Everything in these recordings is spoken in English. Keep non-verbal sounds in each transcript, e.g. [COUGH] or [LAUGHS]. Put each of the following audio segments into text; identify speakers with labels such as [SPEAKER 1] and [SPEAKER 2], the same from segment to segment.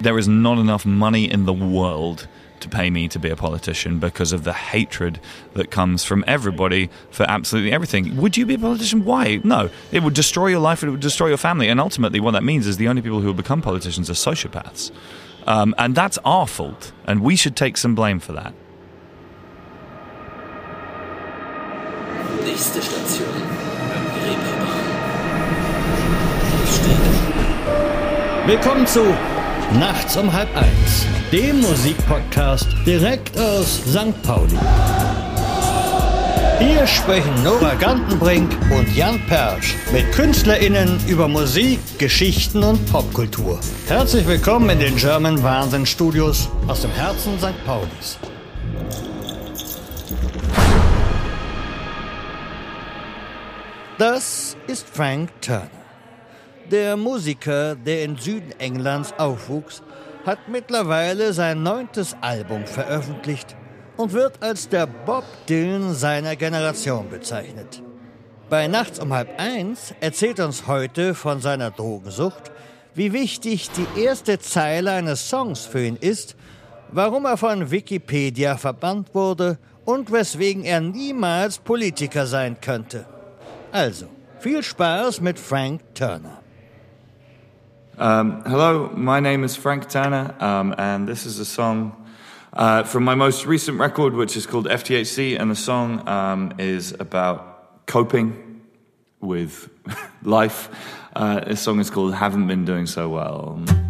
[SPEAKER 1] There is not enough money in the world to pay me to be a politician because of the hatred that comes from everybody for absolutely everything. Would you be a politician? Why? No. It would destroy your life, it would destroy your family. And ultimately, what that means is the only people who will become politicians are sociopaths. Um, and that's our fault. And we should take some blame for that.
[SPEAKER 2] Nächste Station. Reeperbahn.
[SPEAKER 3] Willkommen zu Nachts um halb eins, dem Musikpodcast direkt aus St. Pauli. Hier sprechen Nora Gantenbrink und Jan Persch mit KünstlerInnen über Musik, Geschichten und Popkultur. Herzlich willkommen in den German Wahnsinn Studios aus dem Herzen St. Paulis. Das ist Frank Turner. Der Musiker, der im Süden Englands aufwuchs, hat mittlerweile sein neuntes Album veröffentlicht und wird als der Bob Dylan seiner Generation bezeichnet. Bei Nachts um halb eins erzählt uns heute von seiner Drogensucht, wie wichtig die erste Zeile eines Songs für ihn ist, warum er von Wikipedia verbannt wurde und weswegen er niemals Politiker sein könnte. Also, viel Spaß mit Frank Turner.
[SPEAKER 1] Um, hello, my name is Frank Turner, um, and this is a song uh, from my most recent record, which is called FTHC, and the song um, is about coping with [LAUGHS] life. Uh, this song is called Haven't Been Doing So Well.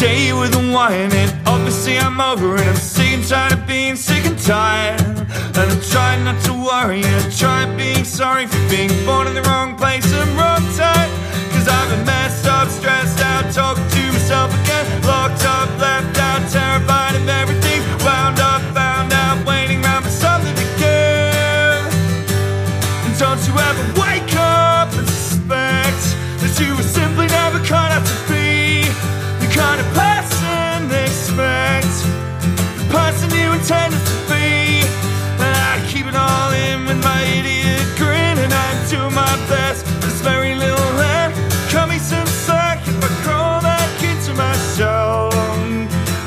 [SPEAKER 1] Day with a wine and obviously I'm over it. I'm sick and tired of being sick and tired. And I'm trying not to worry and I'm trying being sorry for being born in the wrong place and wrong time. Cause I've been messed up, stressed out, talking to myself again. Locked up, left out, terrified of everything. Intended to be. And I keep it all in with my idiot grin, and I do my best. There's very little left. Cut me some slack if I crawl back into my shell.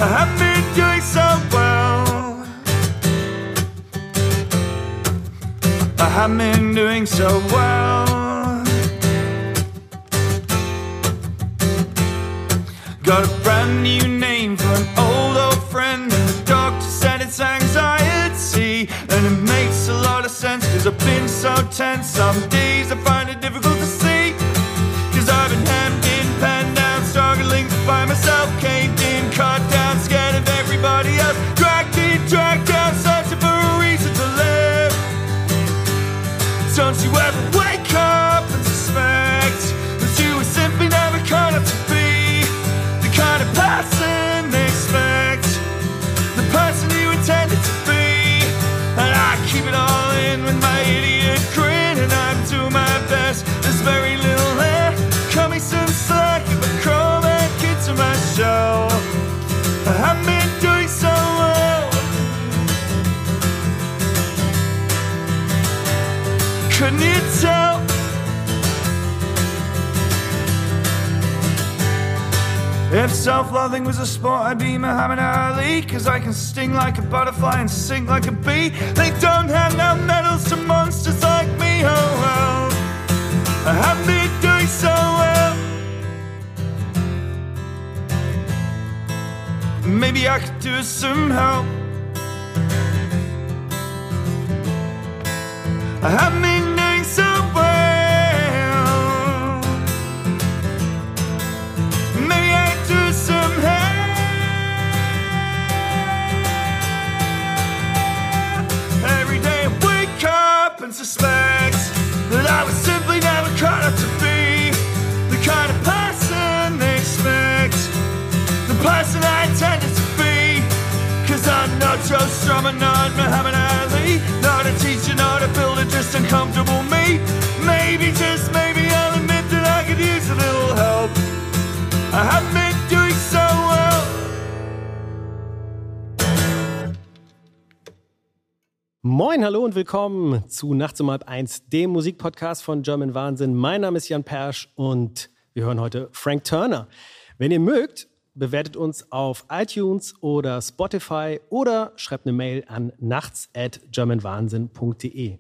[SPEAKER 1] I haven't been doing so well. I haven't been doing so well. Got a brand new been so tense. Some days I find it difficult If self-loathing was a sport, I'd be Muhammad Ali Cause I can sting like a butterfly and sing like a bee. They don't hand out medals to monsters like me, oh well. I haven't been doing so well. Maybe I could do some help I haven't been doing so well
[SPEAKER 4] und willkommen zu Nachts um halb eins, dem Musikpodcast von German Wahnsinn. Mein Name ist Jan Persch und wir hören heute Frank Turner. Wenn ihr mögt, bewertet uns auf iTunes oder Spotify oder schreibt eine Mail an nachts at germanwahnsinn.de.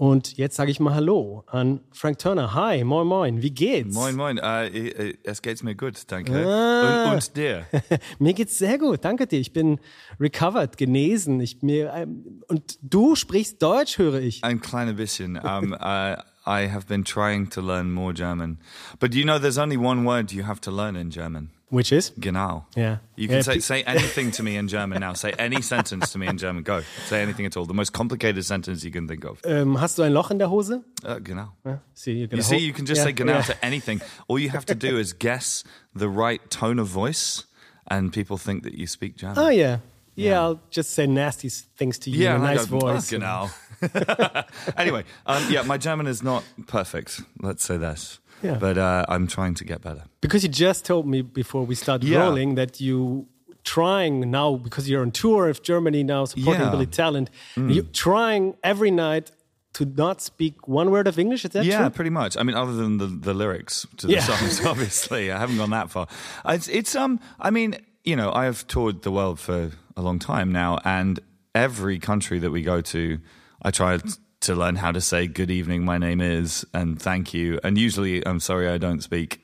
[SPEAKER 4] Und jetzt sage ich mal Hallo an Frank Turner. Hi, moin, moin, wie geht's?
[SPEAKER 1] Moin, moin. Äh, es geht's mir gut, danke.
[SPEAKER 4] Ah.
[SPEAKER 1] Und, und dir? [LAUGHS]
[SPEAKER 4] mir geht's sehr gut, danke dir. Ich bin recovered, genesen. Ich, mir, ähm, und du sprichst Deutsch, höre ich.
[SPEAKER 1] Ein kleiner bisschen. Um, [LAUGHS] uh, I have been trying to learn more German. But you know, there's only one word you have to learn in German.
[SPEAKER 4] Which is?
[SPEAKER 1] Genau.
[SPEAKER 4] Yeah.
[SPEAKER 1] You can
[SPEAKER 4] Yeah,
[SPEAKER 1] say,
[SPEAKER 4] pe-
[SPEAKER 1] say anything to me in German now. Say any [LAUGHS] sentence to me in German. Go. Say anything at all. The most complicated sentence you can think of.
[SPEAKER 4] Ähm, hast du ein Loch in der Hose?
[SPEAKER 1] Uh, genau.
[SPEAKER 4] See, you're
[SPEAKER 1] You see, you can just
[SPEAKER 4] Yeah,
[SPEAKER 1] say genau
[SPEAKER 4] yeah.
[SPEAKER 1] to anything. All you have to do is guess the right tone of voice, and people think that you speak German.
[SPEAKER 4] Oh yeah. yeah.
[SPEAKER 1] Yeah.
[SPEAKER 4] I'll just say nasty things to you in a nice
[SPEAKER 1] go, "Ah,
[SPEAKER 4] voice.
[SPEAKER 1] Genau. [LAUGHS] anyway, um, yeah, my German is not perfect. Let's say that.
[SPEAKER 4] Yeah.
[SPEAKER 1] But uh, I'm trying to get better.
[SPEAKER 4] Because you just told me before we started
[SPEAKER 1] Yeah.
[SPEAKER 4] rolling that you trying now because you're on tour of Germany now supporting
[SPEAKER 1] Yeah. Mm.
[SPEAKER 4] Billy Talent. You're trying every night to not speak one word of English. Is that
[SPEAKER 1] yeah,
[SPEAKER 4] true?
[SPEAKER 1] pretty much. I mean, other than the, the lyrics to the
[SPEAKER 4] Yeah.
[SPEAKER 1] songs, [LAUGHS] obviously, I haven't gone that far. It's, it's um, I mean, you know, I have toured the world for a long time now, and every country that we go to, I try to learn how to say "Good evening, my name is" and "Thank you," and usually, I'm sorry, I don't speak.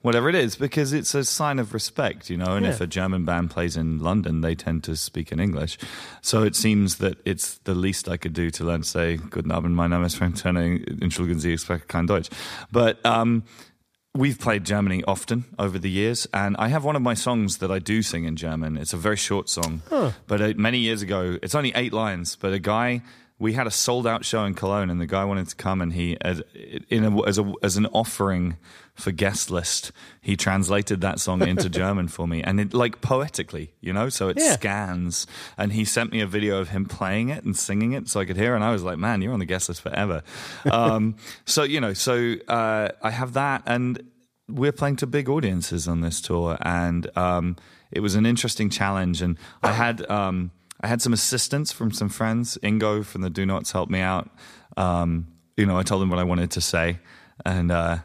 [SPEAKER 1] Whatever it is, because it's a sign of respect, you know. And if a German band plays in London, they tend to speak in English. So it seems that it's the least I could do to learn to say Guten Abend, mein Name ist Frank Turner, entschuldigen Sie, ich spreche kein Deutsch. But um, we've played Germany often over the years, and I have one of my songs that I do sing in German. It's a very short song, but uh, many years ago, it's only eight lines. But a guy, we had a sold out show in Cologne, and the guy wanted to come, and he, as, in a, as, a, as an offering for guest list, he translated that song into [LAUGHS] German for me, and it like poetically, you know. So it
[SPEAKER 4] Yeah.
[SPEAKER 1] scans, and he sent me a video of him playing it and singing it, so I could hear. And I was like, "Man, you're on the guest list forever." [LAUGHS] um, so you know, so uh, I have that, and we're playing to big audiences on this tour, and um, it was an interesting challenge. And I had um, I had some assistance from some friends. Ingo from the Donots helped me out. Um, you know, I told them what I wanted to say, and. Uh,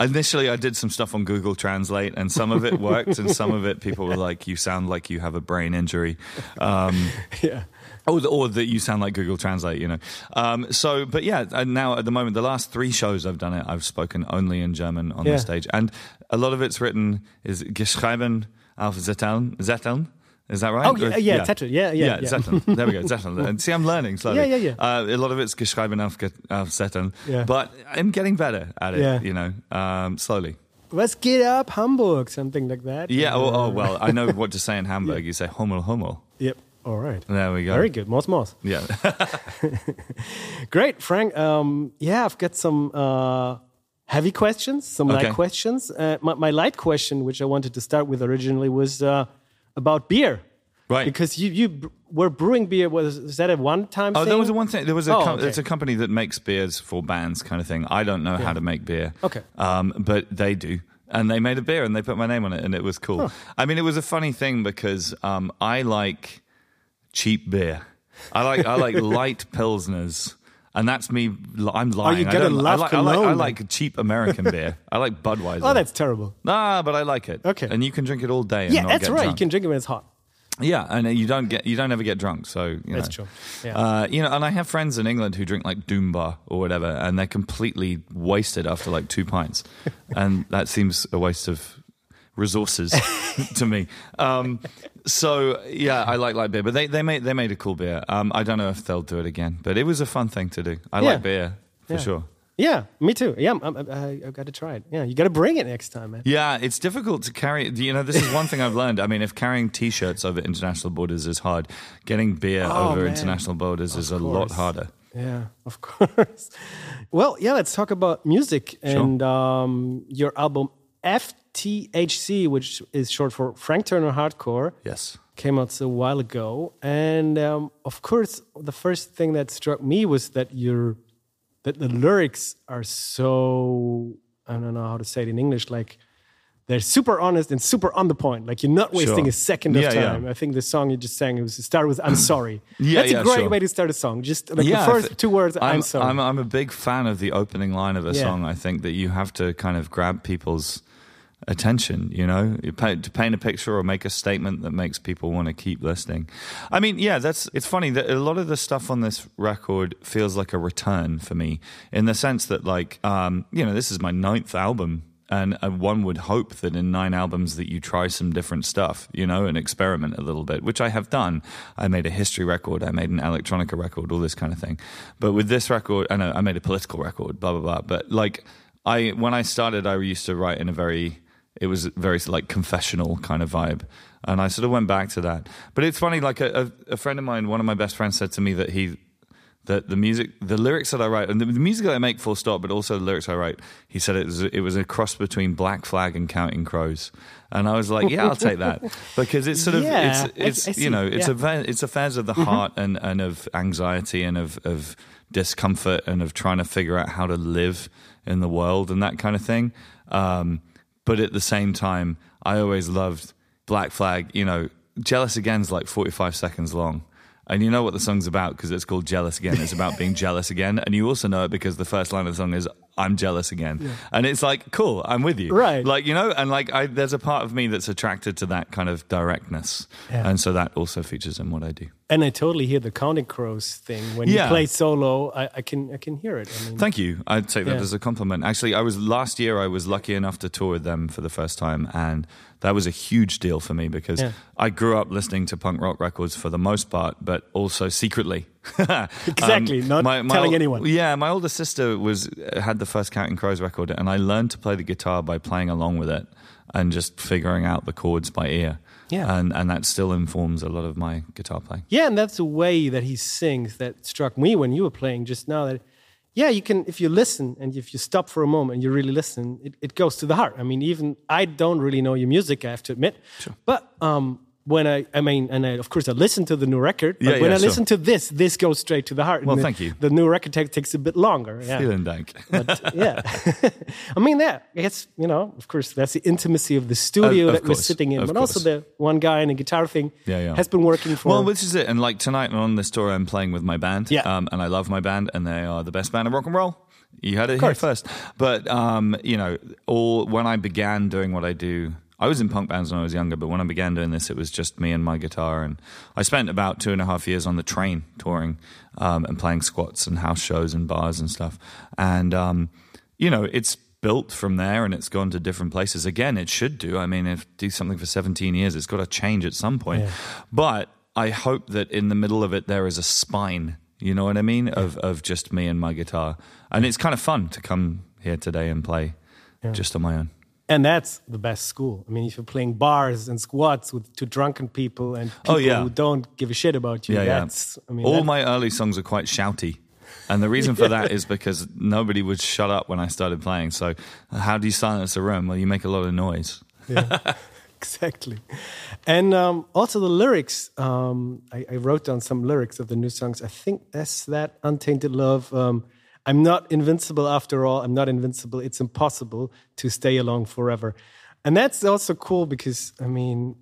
[SPEAKER 1] Initially, I did some stuff on Google Translate, and some of it worked, and some of it people were like, "You sound like you have a brain injury," um, [LAUGHS]
[SPEAKER 4] Yeah.
[SPEAKER 1] or, or that you sound like Google Translate. You know. Um, so, but yeah, and now at the moment, the last three shows I've done it, I've spoken only in German on
[SPEAKER 4] Yeah.
[SPEAKER 1] the stage, and a lot of it's written is geschrieben auf Zetteln. Zetteln. Is that right?
[SPEAKER 4] Oh, yeah,
[SPEAKER 1] Or-
[SPEAKER 4] yeah, Zettel. Yeah, yeah, yeah.
[SPEAKER 1] Zetteln. There we go, [LAUGHS] Zetteln. And see, I'm learning slowly.
[SPEAKER 4] Yeah, yeah, yeah.
[SPEAKER 1] Uh, a lot of it's geschrieben auf, auf Zetteln,
[SPEAKER 4] Yeah.
[SPEAKER 1] but I'm getting better at it.
[SPEAKER 4] Yeah.
[SPEAKER 1] You know, um, slowly.
[SPEAKER 4] Was geht ab, Hamburg? Something like that.
[SPEAKER 1] Yeah. Oh, oh well, I know what to say in [LAUGHS] Hamburg. You say Hummel Hummel.
[SPEAKER 4] Yep. All right.
[SPEAKER 1] There we go.
[SPEAKER 4] Very good. Mors Mors.
[SPEAKER 1] Yeah. [LAUGHS]
[SPEAKER 4] Great, Frank. Um, yeah, I've got some uh, heavy questions, some light questions. Uh, my, my light question, which I wanted to start with originally, was uh, about beer.
[SPEAKER 1] Right.
[SPEAKER 4] Because you, you were brewing beer. Was, was that a one time
[SPEAKER 1] Oh,
[SPEAKER 4] thing?
[SPEAKER 1] there was a one thing. There was a.
[SPEAKER 4] Oh,
[SPEAKER 1] com-
[SPEAKER 4] okay.
[SPEAKER 1] It's a company that makes beers for bands, kind of thing. I don't know how to make beer.
[SPEAKER 4] Okay.
[SPEAKER 1] Um, but they do, and they made a beer and they put my name on it, and it was cool. I mean, it was a funny thing because um, I like cheap beer. I like I like [LAUGHS] light pilsners. And that's me. I'm lying.
[SPEAKER 4] you
[SPEAKER 1] I
[SPEAKER 4] gotta
[SPEAKER 1] don't- I like, I like, I like cheap American beer. I like [LAUGHS] Budweiser.
[SPEAKER 4] Oh, that's terrible.
[SPEAKER 1] nah, but I like it.
[SPEAKER 4] Okay.
[SPEAKER 1] and you can drink it all day. And
[SPEAKER 4] Yeah, that's
[SPEAKER 1] get
[SPEAKER 4] right.
[SPEAKER 1] drunk.
[SPEAKER 4] You can drink it when it's hot.
[SPEAKER 1] Yeah, and you don't get you don't ever get drunk. So you know.
[SPEAKER 4] That's true. Yeah.
[SPEAKER 1] Uh, you know, and I have friends in England who drink like Doom Bar or whatever, and they're completely wasted after like two pints, [LAUGHS] and that seems a waste of resources [LAUGHS] to me. Um, so yeah, I like light beer, but they they made they made a cool beer. Um, I don't know if they'll do it again, but it was a fun thing to do. I
[SPEAKER 4] Yeah.
[SPEAKER 1] like beer for
[SPEAKER 4] Yeah.
[SPEAKER 1] sure.
[SPEAKER 4] Yeah, me too. Yeah, I, I've got to try it. Yeah, you got to bring it next time, man.
[SPEAKER 1] Yeah, it's difficult to carry. You know, this is one thing I've learned. I mean, if carrying T-shirts over international borders is hard, getting beer
[SPEAKER 4] Oh,
[SPEAKER 1] over
[SPEAKER 4] man.
[SPEAKER 1] international borders is a lot harder.
[SPEAKER 4] Yeah, of [LAUGHS] course. Well, yeah, let's talk about music and um, your album FTHC, which is short for Frank Turner Hardcore.
[SPEAKER 1] Yes.
[SPEAKER 4] Came out a while ago, and um, of course, the first thing that struck me was that your that the lyrics are so I don't know how to say it in English, like they're super honest and super on the point. Like you're not wasting
[SPEAKER 1] Sure.
[SPEAKER 4] a second of
[SPEAKER 1] Yeah, yeah.
[SPEAKER 4] time. I think the song you just sang it was it started with "I'm sorry." [LAUGHS]
[SPEAKER 1] Yeah,
[SPEAKER 4] That's
[SPEAKER 1] yeah,
[SPEAKER 4] a great
[SPEAKER 1] sure.
[SPEAKER 4] way to start a song. Just like
[SPEAKER 1] Yeah,
[SPEAKER 4] the first two words, "I'm,
[SPEAKER 1] I'm,
[SPEAKER 4] sorry."
[SPEAKER 1] I'm, I'm a big fan of the opening line of a song. I think that you have to kind of grab people's attention, you know, to paint a picture or make a statement that makes people want to keep listening. I mean, yeah, that's it's funny that a lot of the stuff on this record feels like a return for me in the sense that, like, um, you know, this is my ninth album. And uh, one would hope that in nine albums that you try some different stuff, you know, and experiment a little bit, which I have done. I made a history record, I made an electronica record, all this kind of thing. But with this record, I know I made a political record, blah blah blah. But like, I when I started, I used to write in a very it was very like confessional kind of vibe. And i sort of went back to that. But it's funny like a, a, friend of mine one of my best friends said to me that he that the music the lyrics that i write and the, the music that i make full stop but also the lyrics i write he said it was it was a cross between black flag and counting crows. And i was like yeah i'll take that. [LAUGHS] Because it's sort of
[SPEAKER 4] Yeah,
[SPEAKER 1] it's it's
[SPEAKER 4] I- I
[SPEAKER 1] you know it's
[SPEAKER 4] yeah.
[SPEAKER 1] a it's affairs of the heart and and of anxiety and of of discomfort and of trying to figure out how to live in the world and that kind of thing. Um but at the same time, I always loved Black Flag. You know, Jealous Again's like 45 seconds long. And you know what the song's about because it's called Jealous Again. It's about being [LAUGHS] jealous again. And you also know it because the first line of the song is, I'm jealous again. And it's like, cool, I'm with you.
[SPEAKER 4] Right.
[SPEAKER 1] Like, you know, and like, I, there's a part of me that's attracted to that kind of directness.
[SPEAKER 4] Yeah.
[SPEAKER 1] And so that also features in what I do.
[SPEAKER 4] and I totally hear the counting crows thing when
[SPEAKER 1] Yeah.
[SPEAKER 4] you play solo. I, I can I can hear it. I mean,
[SPEAKER 1] Thank you. I'd take that
[SPEAKER 4] Yeah.
[SPEAKER 1] as a compliment. Actually, I was last year. I was lucky enough to tour with them for the first time, and that was a huge deal for me because
[SPEAKER 4] Yeah.
[SPEAKER 1] I grew up listening to punk rock records for the most part, but also secretly. [LAUGHS]
[SPEAKER 4] Exactly, not telling
[SPEAKER 1] ol-
[SPEAKER 4] anyone.
[SPEAKER 1] Yeah, my older sister was had the first Counting Crows record, and I learned to play the guitar by playing along with it and just figuring out the chords by ear.
[SPEAKER 4] Yeah.
[SPEAKER 1] and and that still informs a lot of my guitar playing.
[SPEAKER 4] Yeah, and that's the way that he sings that struck me when you were playing just now. That yeah, you can if you listen and if you stop for a moment and you really listen, it, it goes to the heart. I mean, even I don't really know your music, I have to admit, but um, when I I mean, and I, of course I listen to the new record, but
[SPEAKER 1] Yeah,
[SPEAKER 4] when
[SPEAKER 1] yeah,
[SPEAKER 4] I
[SPEAKER 1] sure.
[SPEAKER 4] listen to this, this goes straight to the heart. And
[SPEAKER 1] Well,
[SPEAKER 4] the,
[SPEAKER 1] thank you.
[SPEAKER 4] The new record take, takes a bit longer. Yeah.
[SPEAKER 1] Vielen Dank. [LAUGHS]
[SPEAKER 4] But, yeah. [LAUGHS] I mean, that, I guess, you know, of course, that's the intimacy of the studio
[SPEAKER 1] Of- of
[SPEAKER 4] that we're sitting in, but also the one guy in a guitar thing
[SPEAKER 1] Yeah, yeah.
[SPEAKER 4] has been working for.
[SPEAKER 1] Well, this is it. And like tonight on this tour, I'm playing with my band.
[SPEAKER 4] Yeah.
[SPEAKER 1] Um, and I love my band, and they are the best band in rock and roll. You had it here first. But, um, you know, all when I began doing what I do, I was in punk bands when I was younger, but when I began doing this, it was just me and my guitar. And I spent about two and a half years on the train touring um, and playing squats and house shows and bars and stuff. And, um, you know, it's built from there and it's gone to different places. Again, it should do. I mean, if do something for 17 years, it's got to change at some point.
[SPEAKER 4] Yeah.
[SPEAKER 1] But I hope that in the middle of it, there is a spine, you know what I mean, of, of just me and my guitar. And it's kind of fun to come here today and play just on my own.
[SPEAKER 4] And that's the best school. I mean, if you're playing bars and squats with two drunken people and people
[SPEAKER 1] Oh, yeah.
[SPEAKER 4] who don't give a shit about you,
[SPEAKER 1] Yeah, yeah.
[SPEAKER 4] that's, I mean,
[SPEAKER 1] All
[SPEAKER 4] that-
[SPEAKER 1] my early songs are quite shouty. And the reason for that is because nobody would shut up when I started playing. So, how do you silence a room? Well, you make a lot of noise.
[SPEAKER 4] Yeah, [LAUGHS] exactly. And um, also the lyrics. Um, I, I wrote down some lyrics of the new songs. I think that's that Untainted Love. Um, I'm not invincible after all. I'm not invincible. It's impossible to stay along forever. And that's also cool because I mean,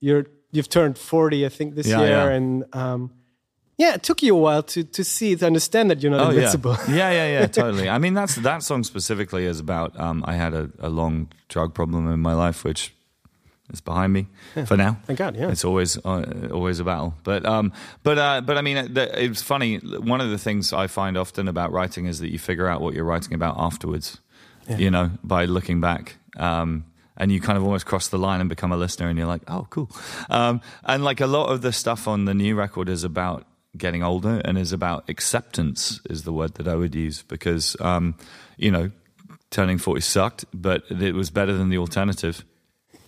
[SPEAKER 4] you're you've turned 40, I think, this
[SPEAKER 1] Yeah,
[SPEAKER 4] year,
[SPEAKER 1] yeah.
[SPEAKER 4] and um, yeah, it took you a while to to see to understand that you're not
[SPEAKER 1] Oh
[SPEAKER 4] invincible. [LAUGHS]
[SPEAKER 1] yeah, yeah, yeah, yeah, [LAUGHS] totally. I mean, that's that song specifically is about. Um, I had a, a long drug problem in my life, which is behind me for now.
[SPEAKER 4] Thank God, yeah.
[SPEAKER 1] It's always uh, always a battle, but um, but uh, but I mean, the- it's funny. One of the things I find often about writing is that you figure out what you're writing about afterwards. You know, by looking back. Um, and you kind of almost cross the line and become a listener, and you're like, "Oh, cool." Um, and like a lot of the stuff on the new record is about getting older and is about acceptance is the word that I would use because um, you know turning 40 sucked but it was better than the alternative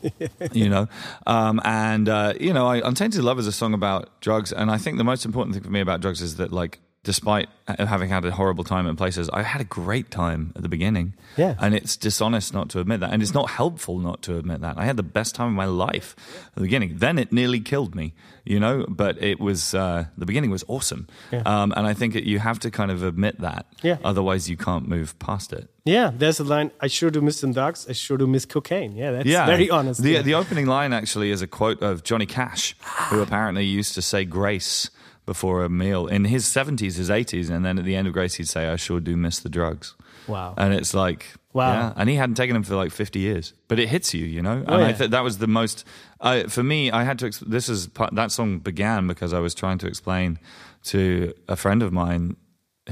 [SPEAKER 1] [LAUGHS] you know? Um, and uh, you know I, untainted love is a song about drugs and I think the most important thing for me about drugs is that like despite having had a horrible time in places I had a great time at the beginning
[SPEAKER 4] Yeah.
[SPEAKER 1] and it's dishonest not to admit that and it's not helpful not to admit that I had the best time of my life at the beginning then it nearly killed me you know. But it was uh, the beginning was awesome,
[SPEAKER 4] Yeah.
[SPEAKER 1] um, and I think it, you have to kind of admit that.
[SPEAKER 4] Yeah.
[SPEAKER 1] Otherwise, you can't move past it.
[SPEAKER 4] Yeah, there's a line. I sure do miss some dogs. I sure do miss cocaine. Yeah, that's
[SPEAKER 1] yeah,
[SPEAKER 4] very honest.
[SPEAKER 1] The
[SPEAKER 4] yeah.
[SPEAKER 1] the opening line actually is a quote of Johnny Cash, who apparently used to say grace before a meal in his seventies, his eighties, and then at the end of grace he'd say, "I sure do miss the drugs."
[SPEAKER 4] Wow.
[SPEAKER 1] And it's like,
[SPEAKER 4] Wow.
[SPEAKER 1] yeah. And he hadn't taken them for like fifty years, but it hits you, you know.
[SPEAKER 4] Oh,
[SPEAKER 1] and I
[SPEAKER 4] yeah.
[SPEAKER 1] think that was the most. Uh, for me, I had to. Ex- this is part, that song began because I was trying to explain to a friend of mine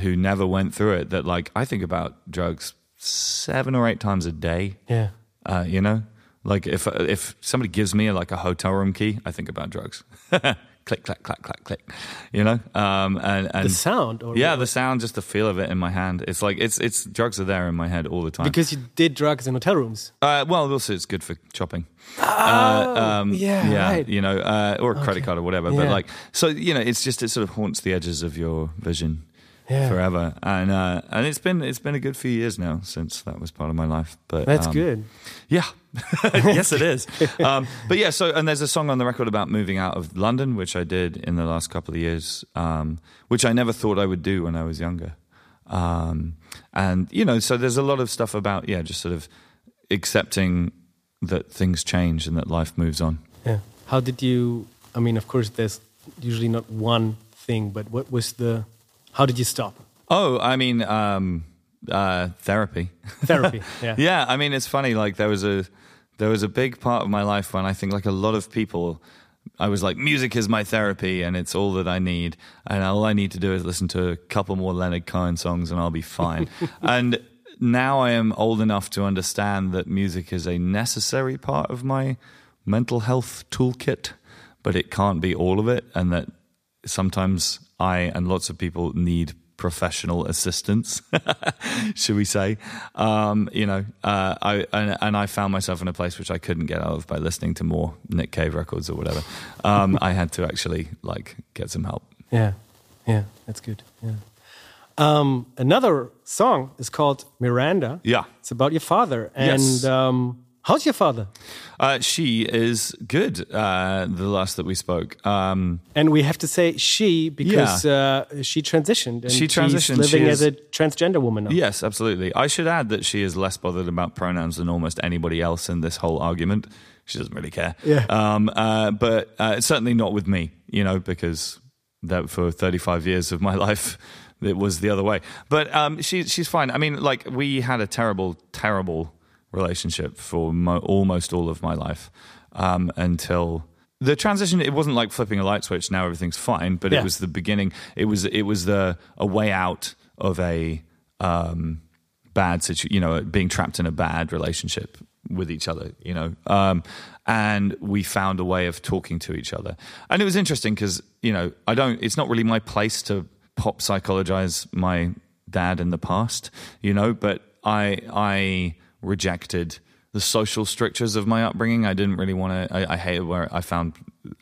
[SPEAKER 1] who never went through it that like I think about drugs seven or eight times a day.
[SPEAKER 4] yeah.
[SPEAKER 1] Uh, you know, like if if somebody gives me like a hotel room key, I think about drugs. [LAUGHS] click, clack, clack, clack, click. You know, um, and and
[SPEAKER 4] The sound, or
[SPEAKER 1] yeah, the sound, just the feel of it in my hand. It's like it's it's drugs are there in my head all the time.
[SPEAKER 4] because you did drugs in hotel rooms.
[SPEAKER 1] uh, well, also it's good for chopping.
[SPEAKER 4] Oh,
[SPEAKER 1] um,
[SPEAKER 4] yeah,
[SPEAKER 1] yeah,
[SPEAKER 4] right.
[SPEAKER 1] you know, uh, or a credit card or whatever. But like, so you know, it's just it sort of haunts the edges of your vision
[SPEAKER 4] Yeah.
[SPEAKER 1] forever, and uh, and it's been it's been a good few years now since that was part of my life. But
[SPEAKER 4] That's
[SPEAKER 1] um,
[SPEAKER 4] good.
[SPEAKER 1] yeah, [LAUGHS] yes, it is. [LAUGHS] Um, but yeah, so and there's a song on the record about moving out of London, which I did in the last couple of years, um, which I never thought I would do when I was younger. Um, and you know, so there's a lot of stuff about yeah, just sort of accepting that things change and that life moves on.
[SPEAKER 4] Yeah. How did you? I mean, of course, there's usually not one thing, but what was the? How did you stop
[SPEAKER 1] Oh, I mean, um, uh, therapy.
[SPEAKER 4] therapy? [LAUGHS] Yeah.
[SPEAKER 1] yeah i mean it's funny like there was a there was a big part of my life when i think like a lot of people i was like music is my therapy and it's all that i need. And all i need to do is listen to a couple more leonard cohen songs and i'll be fine. [LAUGHS] And now i am old enough to understand that music is a necessary part of my mental health toolkit but it can't be all of it and that sometimes i and lots of people need professional assistance [LAUGHS] should we say? Um, you know, uh, I and, and I found myself in a place which I couldn't get out of by listening to more Nick Cave records or whatever. Um, [LAUGHS] I had to actually like get some help.
[SPEAKER 4] Yeah, yeah, that's good. Yeah. Um, another song is called Miranda.
[SPEAKER 1] Yeah.
[SPEAKER 4] It's about your father. And
[SPEAKER 1] Yes.
[SPEAKER 4] How's your father?
[SPEAKER 1] Uh, she is good. Uh, the last that we spoke. Um,
[SPEAKER 4] And we have to say she because uh, she transitioned. And
[SPEAKER 1] She
[SPEAKER 4] She's
[SPEAKER 1] transitioned.
[SPEAKER 4] living
[SPEAKER 1] She
[SPEAKER 4] as a transgender woman now.
[SPEAKER 1] Yes, absolutely. I should add that she is less bothered about pronouns than almost anybody else in this whole argument. She doesn't really care.
[SPEAKER 4] Yeah.
[SPEAKER 1] Um, uh, but uh, certainly not with me, you know, because that for 35 years of my [LAUGHS] life, it was the other way. But um, she, she's fine. I mean, like, we had a terrible, terrible relationship for mo- almost all of my life um, until the transition it wasn't like flipping a light switch now everything's fine but
[SPEAKER 4] Yeah.
[SPEAKER 1] it was the beginning it was it was the a way out of a um, bad situation you know being trapped in a bad relationship with each other you know um, and we found a way of talking to each other and it was interesting because you know i don't it's not really my place to pop psychologize my dad in the past you know but i i rejected the social strictures of my upbringing. I didn't really want to. I, I hated where I found.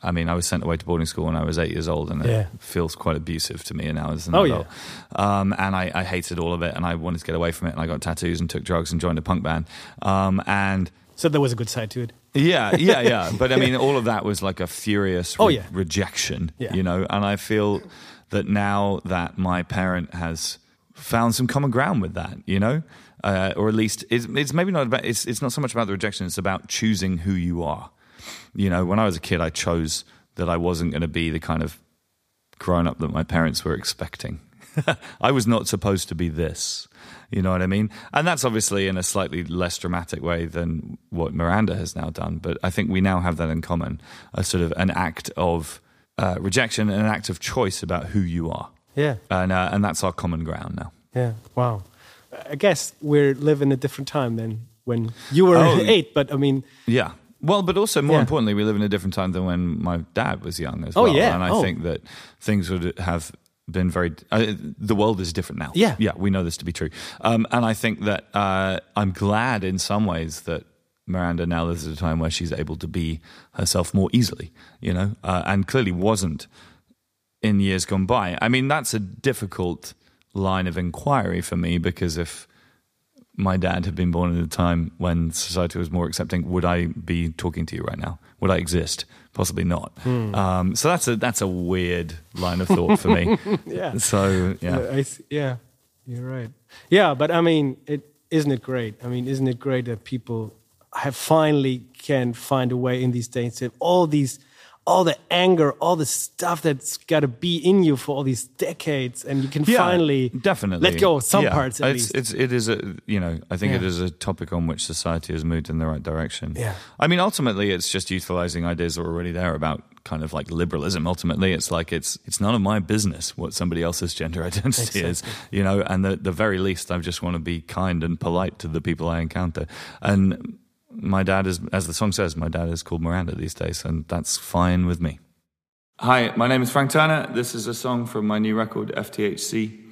[SPEAKER 1] I mean, I was sent away to boarding school when I was eight years old, and
[SPEAKER 4] Yeah.
[SPEAKER 1] it feels quite abusive to me now as an
[SPEAKER 4] Oh,
[SPEAKER 1] adult. Um, and I, I hated all of it, and I wanted to get away from it. And I got tattoos and took drugs and joined a punk band. Um, and
[SPEAKER 4] So there was a good side to it.
[SPEAKER 1] yeah, yeah, yeah. [LAUGHS] But I mean, all of that was like a furious
[SPEAKER 4] Oh, yeah.
[SPEAKER 1] rejection,
[SPEAKER 4] Yeah.
[SPEAKER 1] you know. And I feel that now that my parent has found some common ground with that, you know, uh, or at least it's, it's maybe not about it's it's not so much about the rejection; it's about choosing who you are. You know, when I was a kid, I chose that I wasn't going to be the kind of grown up that my parents were expecting. [LAUGHS] I was not supposed to be this. You know what I mean? And that's obviously in a slightly less dramatic way than what Miranda has now done. But I think we now have that in common a sort of an act of uh, rejection and an act of choice about who you are.
[SPEAKER 4] Yeah.
[SPEAKER 1] And, uh, and that's our common ground now.
[SPEAKER 4] Yeah. Wow. I guess we're living a different time than when you were
[SPEAKER 1] Oh. [LAUGHS]
[SPEAKER 4] eight, but I mean,
[SPEAKER 1] Yeah. Well, but also more
[SPEAKER 4] Yeah.
[SPEAKER 1] importantly, we live in a different time than when my dad was young as
[SPEAKER 4] Oh,
[SPEAKER 1] well.
[SPEAKER 4] yeah.
[SPEAKER 1] And I
[SPEAKER 4] Oh.
[SPEAKER 1] think that things would have been very. Uh, the world is different now.
[SPEAKER 4] Yeah.
[SPEAKER 1] Yeah, we know this to be true. Um, and I think that uh, I'm glad in some ways that Miranda now lives at a time where she's able to be herself more easily, you know, uh, and clearly wasn't in years gone by. I mean, that's a difficult line of inquiry for me because if my dad had been born at a time when society was more accepting, would I be talking to you right now? Would I exist? possibly not. Um, so that's a that's a weird line of thought for me. [LAUGHS]
[SPEAKER 4] Yeah.
[SPEAKER 1] So yeah.
[SPEAKER 4] Uh, I th- yeah, you're right. Yeah, but I mean, it isn't it great? I mean, isn't it great that people have finally can find a way in these days to have all these, all the anger, all the stuff that's got to be in you for all these decades, and you can finally
[SPEAKER 1] definitely
[SPEAKER 4] let go of some
[SPEAKER 1] Yeah.
[SPEAKER 4] parts at
[SPEAKER 1] it's,
[SPEAKER 4] least.
[SPEAKER 1] It's it is a you know I think it
[SPEAKER 4] Yeah.
[SPEAKER 1] is a topic on which society has moved in the right direction.
[SPEAKER 4] Yeah.
[SPEAKER 1] I mean ultimately it's just utilizing ideas that are already there about kind of like liberalism. Ultimately it's like it's it's none of my business what somebody else's gender [LAUGHS] identity is, you know. And the the very least I just want to be kind and polite to the people I encounter and. My dad is, as the song says, my dad is called Miranda these days, and that's fine with me. Hi, my name is Frank Turner. This is a song from my new record, FTHC.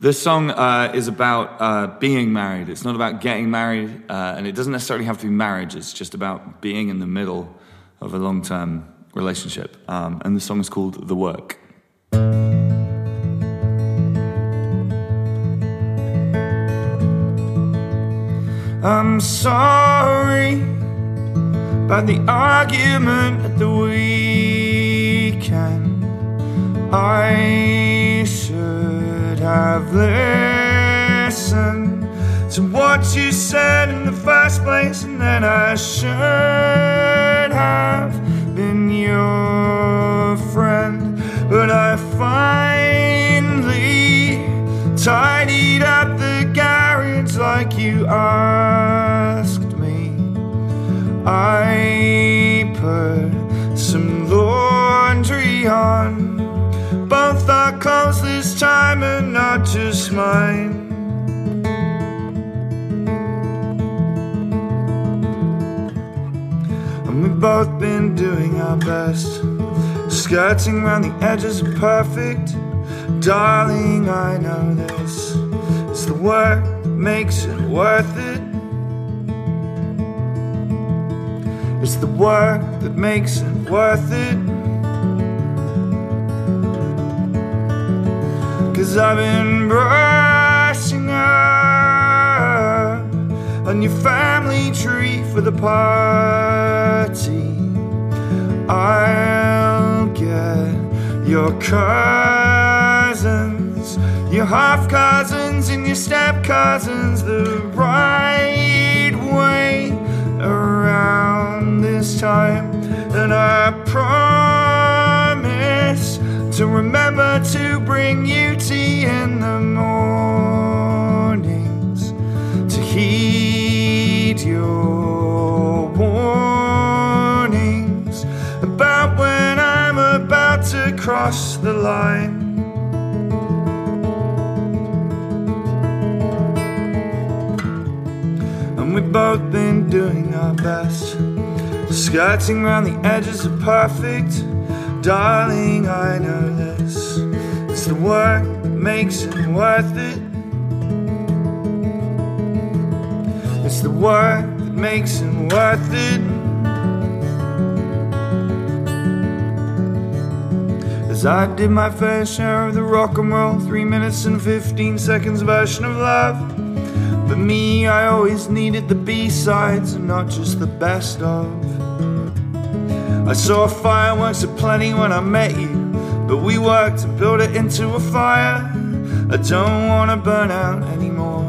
[SPEAKER 1] This song uh, is about uh, being married. It's not about getting married, uh, and it doesn't necessarily have to be marriage. It's just about being in the middle of a long term relationship. Um, and the song is called The Work. I'm sorry about the argument at the weekend. I should have listened to what you said in the first place, and then I should have been your friend. But I finally tidied up the garage like you asked me. I put some laundry on. Both our clothes this time and not just mine. And we've both been doing our best, skirting around the edges of perfect. Darling, I know this. It's the work makes it worth it. It's the work that makes it worth it. Cause I've been brushing up on your family tree for the party. I'll get your cousins, your half cousins, and your step cousins the right way around this time. And I promise to remember to bring you tea in the mornings to heed your warnings about when I'm about to cross the line. Both been doing our best, skirting around the edges of perfect. Darling, I know this. It's the work that makes it worth it. It's the work that makes it worth it. As I did my fair share of the rock and roll, 3 minutes and 15 seconds version of love. Me, I always needed the B sides and not just the best of. I saw fireworks aplenty when I met you, but we worked and built it into a fire. I don't wanna burn out anymore.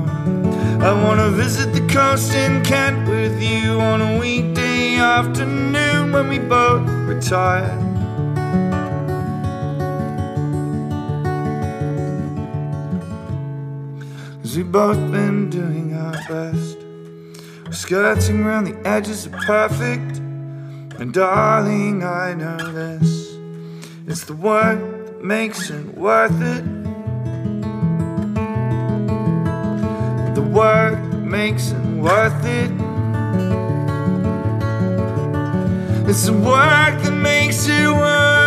[SPEAKER 1] I wanna visit the coast in Kent with you on a weekday afternoon when we both retire. Cause we've both been doing our best. Skirting around the edges of perfect. And darling, I know this. It's the work that makes it worth it. The work that makes it worth it. It's the work that makes it worth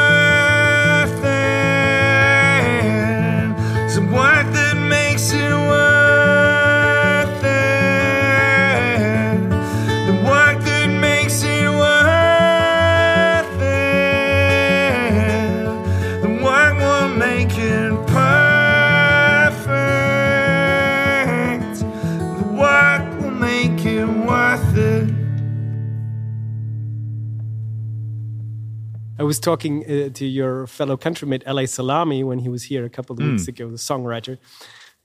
[SPEAKER 1] make it worth it.
[SPEAKER 4] was talking uh, to your fellow countrymate L.A. Salami when he was here a couple of
[SPEAKER 1] Hmm.
[SPEAKER 4] weeks ago, the songwriter,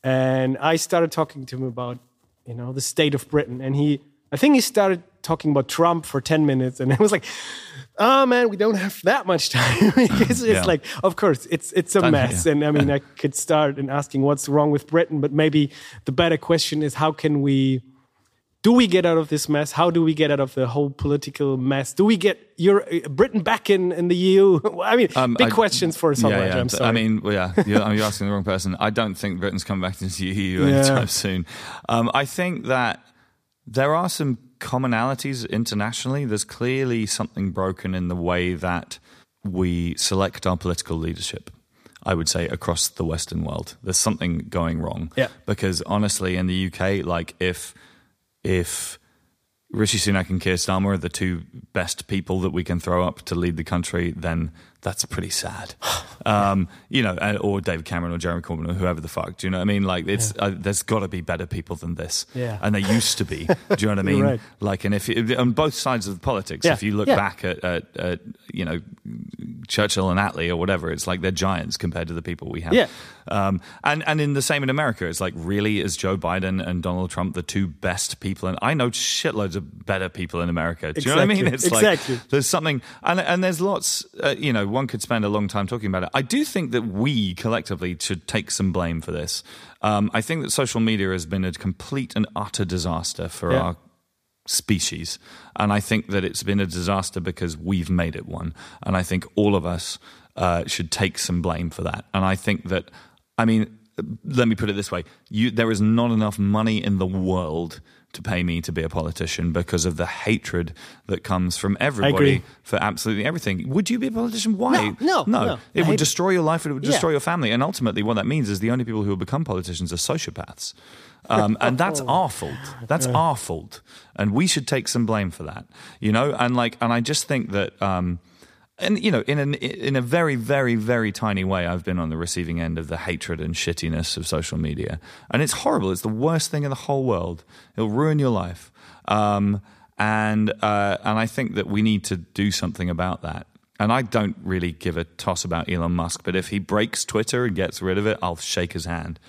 [SPEAKER 4] and I started talking to him about you know the state of Britain, and he I think he started talking about Trump for ten minutes, and [LAUGHS] I was like. Oh man, we don't have that much time [LAUGHS] it's [LAUGHS]
[SPEAKER 1] Yeah.
[SPEAKER 4] like, of course, it's it's a
[SPEAKER 1] Time,
[SPEAKER 4] mess,
[SPEAKER 1] yeah.
[SPEAKER 4] and I mean, I could start in asking what's wrong with Britain, but maybe the better question is how can we do we get out of this mess? How do we get out of the whole political mess? Do we get your uh, Britain back in, in the EU? [LAUGHS] I mean,
[SPEAKER 1] Um,
[SPEAKER 4] big
[SPEAKER 1] I-
[SPEAKER 4] questions for a songwriter.
[SPEAKER 1] Yeah, yeah.
[SPEAKER 4] I'm sorry.
[SPEAKER 1] I mean, well, yeah, you're, you're asking the wrong person. I don't think Britain's coming back into the EU
[SPEAKER 4] Yeah.
[SPEAKER 1] anytime soon. Um, I think that there are some commonalities internationally. There's clearly something broken in the way that we select our political leadership. I would say across the Western world, there's something going wrong.
[SPEAKER 4] Yeah.
[SPEAKER 1] Because honestly, in the UK, like if if Rishi Sunak and Keir Starmer are the two best people that we can throw up to lead the country, then that's pretty sad. Um, you know, or David Cameron or Jeremy Corbyn or whoever the fuck. Do you know what I mean? Like, it's uh, there's got to be better people than this.
[SPEAKER 4] Yeah.
[SPEAKER 1] And there used to be. Do you know what I [LAUGHS] mean?
[SPEAKER 4] right.
[SPEAKER 1] Like, and if on both sides of the politics,
[SPEAKER 4] Yeah.
[SPEAKER 1] if you look
[SPEAKER 4] Yeah.
[SPEAKER 1] back at, at, at you know Churchill and Attlee or whatever, it's like they're giants compared to the people we have.
[SPEAKER 4] Yeah.
[SPEAKER 1] Um, and and in the same in America, it's like really is Joe Biden and Donald Trump the two best people? And I know shitloads of better people in America. Do you know what I mean? [LAUGHS] It's
[SPEAKER 4] Exactly.
[SPEAKER 1] like there's something, and and there's lots. Uh, you know, one could spend a long time talking about it. I do think that we collectively should take some blame for this. Um, I think that social media has been a complete and utter disaster for
[SPEAKER 4] Yeah.
[SPEAKER 1] our species. And I think that it's been a disaster because we've made it one. And I think all of us uh, should take some blame for that. And I think that, I mean, let me put it this way you, there is not enough money in the world to pay me to be a politician because of the hatred that comes from everybody
[SPEAKER 4] agree.
[SPEAKER 1] for absolutely everything. Would you be a politician? Why?
[SPEAKER 4] No, no,
[SPEAKER 1] no.
[SPEAKER 4] no.
[SPEAKER 1] It
[SPEAKER 4] I
[SPEAKER 1] would
[SPEAKER 4] it.
[SPEAKER 1] destroy your life. It would
[SPEAKER 4] Yeah.
[SPEAKER 1] destroy your family. And ultimately, what that means is the only people who will become politicians are sociopaths. Um, and that's [LAUGHS] our fault. That's our fault, and we should take some blame for that. You know, and like, and I just think that, um, and you know, in an in a very, very, very tiny way, I've been on the receiving end of the hatred and shittiness of social media, and it's horrible. It's the worst thing in the whole world. It'll ruin your life, um, and uh, and I think that we need to do something about that. And I don't really give a toss about Elon Musk, but if he breaks Twitter and gets rid of it, I'll shake his hand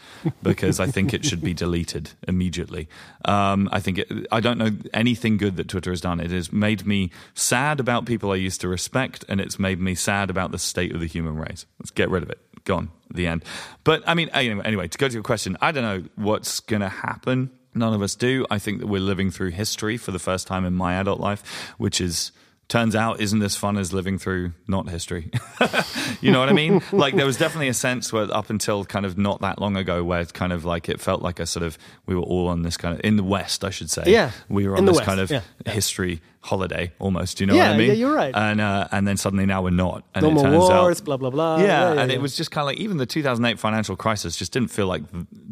[SPEAKER 1] because I think it should be deleted immediately. Um, I think it, I don't know anything good that Twitter has done. It has made me sad about people I used to respect, and it's made me sad about the state of the human race. Let's get rid of it. Gone. The end. But I mean, anyway, anyway to go to your question, I don't know what's going to happen. None of us do. I think that we're living through history for the first time in my adult life, which is turns out isn't as fun as living through not history. [LAUGHS] you know what I mean? Like there was definitely a sense where up until kind of not that long ago where it's kind of like it felt like a sort of we were all on this kind of in the West, I should say.
[SPEAKER 4] Yeah,
[SPEAKER 1] We were on this
[SPEAKER 4] West,
[SPEAKER 1] kind of
[SPEAKER 4] yeah.
[SPEAKER 1] history holiday almost. Do you know
[SPEAKER 4] Yeah,
[SPEAKER 1] what I mean?
[SPEAKER 4] yeah, you're right.
[SPEAKER 1] And uh, and then suddenly now we're not. And
[SPEAKER 4] no
[SPEAKER 1] it
[SPEAKER 4] more
[SPEAKER 1] turns
[SPEAKER 4] wars,
[SPEAKER 1] out,
[SPEAKER 4] blah blah blah.
[SPEAKER 1] yeah,
[SPEAKER 4] yeah,
[SPEAKER 1] and
[SPEAKER 4] yeah.
[SPEAKER 1] it was just kind of like even the 2008 financial crisis just didn't feel like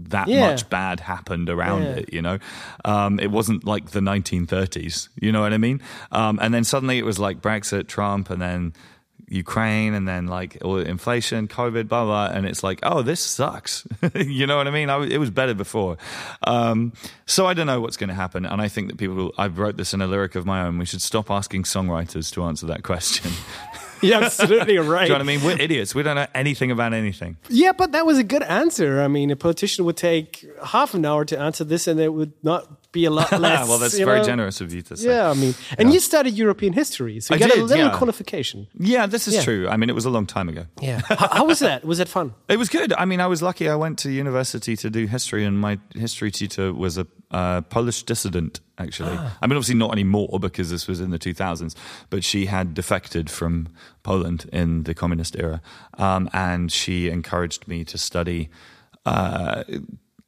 [SPEAKER 1] that much bad happened around it. You know, um, it wasn't like the 1930s. You know what I mean? Um, and then suddenly it was like Brexit, Trump, and then Ukraine, and then like all the inflation, COVID, blah blah, and it's like, oh, this sucks. [LAUGHS] you know what I mean? I, it was better before. Um, so I don't know what's going to happen, and I think that people, I wrote this in a lyric of my own. We should stop asking songwriters to answer that question. [LAUGHS] [LAUGHS]
[SPEAKER 4] You're absolutely right.
[SPEAKER 1] Do you know what I mean? We're idiots. We don't know anything about anything.
[SPEAKER 4] Yeah, but that was a good answer. I mean, a politician would take half an hour to answer this, and it would not be a lot [LAUGHS] less.
[SPEAKER 1] well, that's very
[SPEAKER 4] know?
[SPEAKER 1] generous of you to say.
[SPEAKER 4] Yeah, I mean, and you studied European history, so you
[SPEAKER 1] I
[SPEAKER 4] got a little
[SPEAKER 1] yeah.
[SPEAKER 4] qualification.
[SPEAKER 1] Yeah, this is
[SPEAKER 4] Yeah.
[SPEAKER 1] true. I mean, it was a long time ago.
[SPEAKER 4] Yeah. how, how was that? Was that fun? [LAUGHS]
[SPEAKER 1] It was good. I mean, I was lucky. I went to university to do history, and my history teacher was a uh, Polish dissident, actually.
[SPEAKER 4] Ah.
[SPEAKER 1] I mean, obviously not anymore because this was in the 2000s, but she had defected from Poland in the communist era. Um, and she encouraged me to study uh,